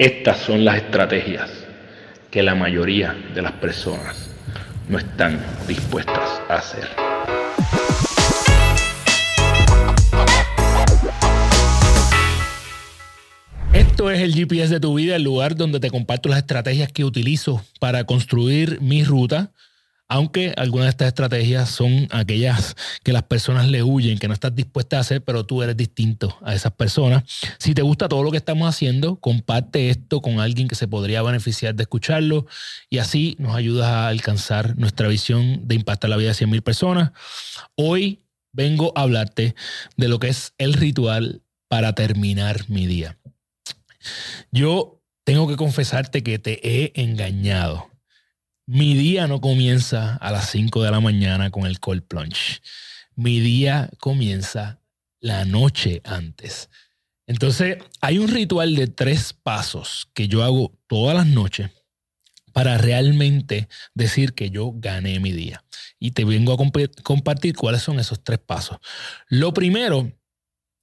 Estas son las estrategias que la mayoría de las personas no están dispuestas a hacer. Esto es el GPS de tu vida, el lugar donde te comparto las estrategias que utilizo para construir mi ruta aunque algunas de estas estrategias son aquellas que las personas le huyen, que no estás dispuesta a hacer, pero tú eres distinto a esas personas. Si te gusta todo lo que estamos haciendo, comparte esto con alguien que se podría beneficiar de escucharlo y así nos ayudas a alcanzar nuestra visión de impactar la vida de 100.000 personas. Hoy vengo a hablarte de lo que es el ritual para terminar mi día. Yo tengo que confesarte que te he engañado mi día no comienza a las 5 de la mañana con el cold plunge. Mi día comienza la noche antes. Entonces, hay un ritual de tres pasos que yo hago todas las noches para realmente decir que yo gané mi día. Y te vengo a compartir cuáles son esos tres pasos. Lo primero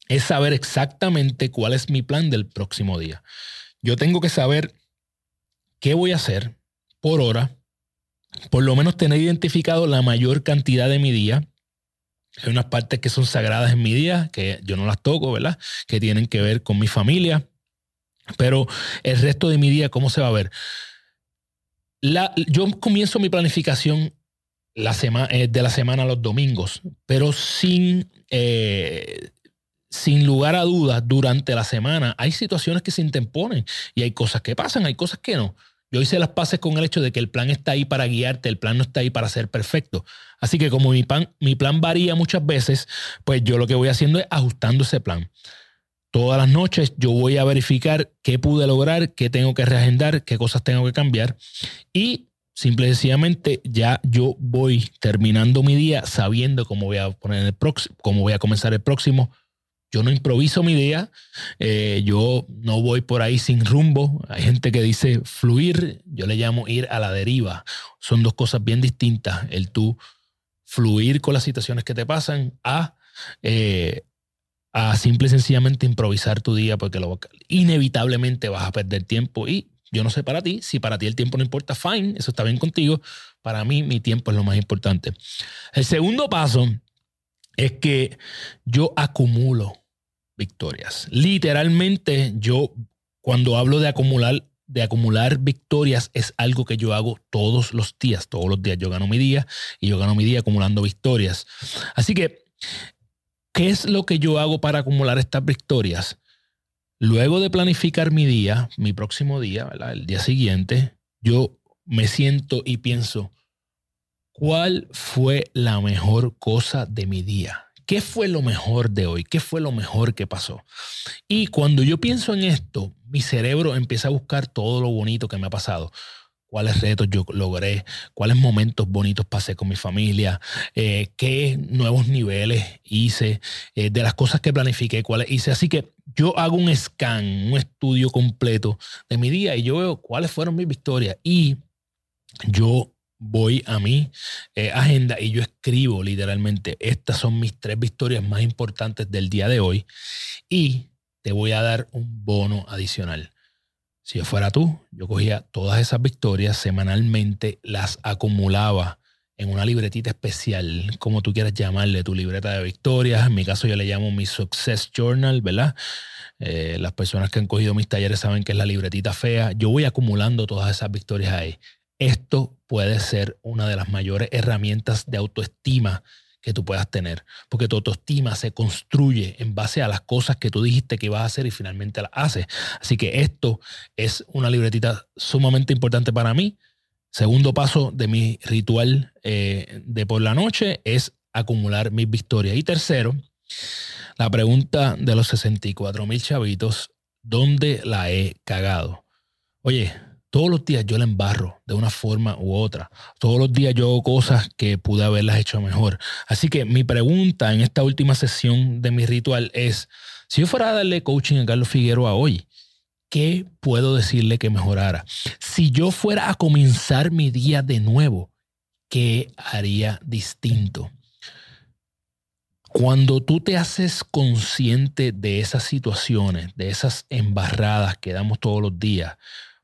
es saber exactamente cuál es mi plan del próximo día. Yo tengo que saber qué voy a hacer por hora, por lo menos tener identificado la mayor cantidad de mi día. Hay unas partes que son sagradas en mi día, que yo no las toco, ¿verdad? Que tienen que ver con mi familia. Pero el resto de mi día, ¿cómo se va a ver? La, yo comienzo mi planificación la eh, de la semana a los domingos, pero sin, eh, sin lugar a dudas, durante la semana hay situaciones que se interponen y hay cosas que pasan, hay cosas que no. Yo hice las paces con el hecho de que el plan está ahí para guiarte, el plan no está ahí para ser perfecto. Así que como mi plan, varía muchas veces, pues yo lo que voy haciendo es ajustando ese plan. Todas las noches yo voy a verificar qué pude lograr, qué tengo que reagendar, qué cosas tengo que cambiar. Y simple y sencillamente ya yo voy terminando mi día sabiendo cómo voy a poner el próximo, cómo voy a comenzar el próximo, yo no improviso mi día, eh, yo no voy por ahí sin rumbo. Hay gente que dice fluir, yo le llamo ir a la deriva. Son dos cosas bien distintas. El tú fluir con las situaciones que te pasan a, eh, a simple y sencillamente improvisar tu día porque lo, inevitablemente vas a perder tiempo y yo no sé para ti, si para ti el tiempo no importa, fine, eso está bien contigo. Para mí mi tiempo es lo más importante. El segundo paso es que yo acumulo victorias. Literalmente, yo cuando hablo de acumular, de acumular victorias es algo que yo hago todos los días. Todos los días yo gano mi día y yo gano mi día acumulando victorias. Así que, ¿qué es lo que yo hago para acumular estas victorias? Luego de planificar mi día, mi próximo día, el día siguiente, yo me siento y pienso, ¿Cuál fue la mejor cosa de mi día? ¿Qué fue lo mejor de hoy? ¿Qué fue lo mejor que pasó? Y cuando yo pienso en esto, mi cerebro empieza a buscar todo lo bonito que me ha pasado. ¿Cuáles retos yo logré? ¿Cuáles momentos bonitos pasé con mi familia? Eh, ¿Qué nuevos niveles hice? Eh, de las cosas que planifiqué, ¿cuáles hice? Así que yo hago un scan, un estudio completo de mi día y yo veo cuáles fueron mis victorias. Y yo voy a mi eh, agenda y yo escribo literalmente, estas son mis tres victorias más importantes del día de hoy y te voy a dar un bono adicional. Si yo fuera tú, yo cogía todas esas victorias semanalmente, las acumulaba en una libretita especial, como tú quieras llamarle, tu libreta de victorias. En mi caso yo le llamo mi Success Journal, ¿verdad? Eh, las personas que han cogido mis talleres saben que es la libretita fea. Yo voy acumulando todas esas victorias ahí. Esto puede ser una de las mayores herramientas de autoestima que tú puedas tener, porque tu autoestima se construye en base a las cosas que tú dijiste que ibas a hacer y finalmente las haces. Así que esto es una libretita sumamente importante para mí. Segundo paso de mi ritual eh, de por la noche es acumular mis victorias. Y tercero, la pregunta de los 64 mil chavitos, ¿dónde la he cagado? Oye, todos los días yo la embarro de una forma u otra. Todos los días yo hago cosas que pude haberlas hecho mejor. Así que mi pregunta en esta última sesión de mi ritual es, si yo fuera a darle coaching a Carlos Figueroa hoy, ¿qué puedo decirle que mejorara? Si yo fuera a comenzar mi día de nuevo, ¿qué haría distinto? Cuando tú te haces consciente de esas situaciones, de esas embarradas que damos todos los días,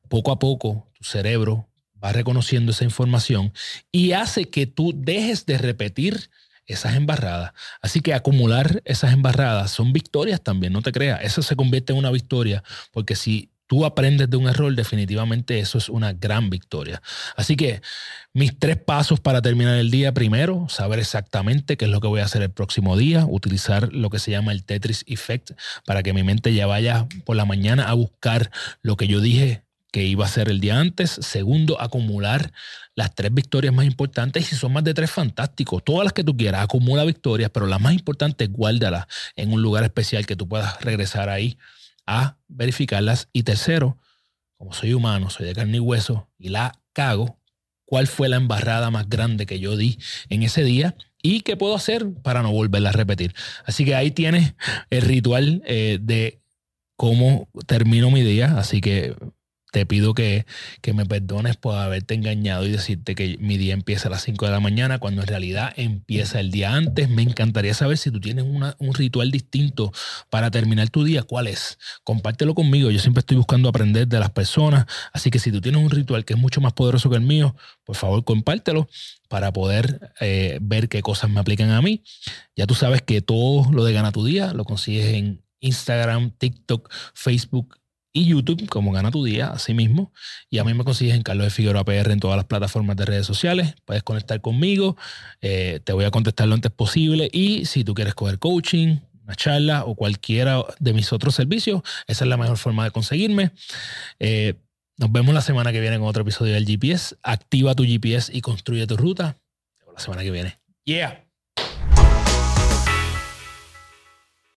poco a poco tu cerebro va reconociendo esa información y hace que tú dejes de repetir esas embarradas. Así que acumular esas embarradas son victorias también, no te creas. Eso se convierte en una victoria porque si tú aprendes de un error, definitivamente eso es una gran victoria. Así que mis tres pasos para terminar el día. Primero, saber exactamente qué es lo que voy a hacer el próximo día, utilizar lo que se llama el Tetris Effect para que mi mente ya vaya por la mañana a buscar lo que yo dije que iba a ser el día antes. Segundo, acumular las tres victorias más importantes. Y si son más de tres, fantástico. Todas las que tú quieras, acumula victorias, pero las más importantes, guárdalas en un lugar especial que tú puedas regresar ahí a verificarlas. Y tercero, como soy humano, soy de carne y hueso y la cago, ¿cuál fue la embarrada más grande que yo di en ese día? ¿Y qué puedo hacer para no volverla a repetir? Así que ahí tienes el ritual eh, de cómo termino mi día. Así que te pido que, me perdones por haberte engañado y decirte que mi día empieza a las 5 de la mañana cuando en realidad empieza el día antes. Me encantaría saber si tú tienes un ritual distinto para terminar tu día. ¿Cuál es? Compártelo conmigo. Yo siempre estoy buscando aprender de las personas. Así que si tú tienes un ritual que es mucho más poderoso que el mío, por favor compártelo para poder eh, ver qué cosas me aplican a mí. Ya tú sabes que todo lo de Gana tu Día lo consigues en Instagram, TikTok, Facebook y YouTube como Gana tu Día, así mismo. Y a mí me consigues en Carlos de Figueroa PR en todas las plataformas de redes sociales. Puedes conectar conmigo, eh, te voy a contestar lo antes posible. Y si tú quieres coger coaching, una charla o cualquiera de mis otros servicios, esa es la mejor forma de conseguirme. Eh, nos vemos la semana que viene con otro episodio del GPS. Activa tu GPS y construye tu ruta. La semana que viene. Yeah.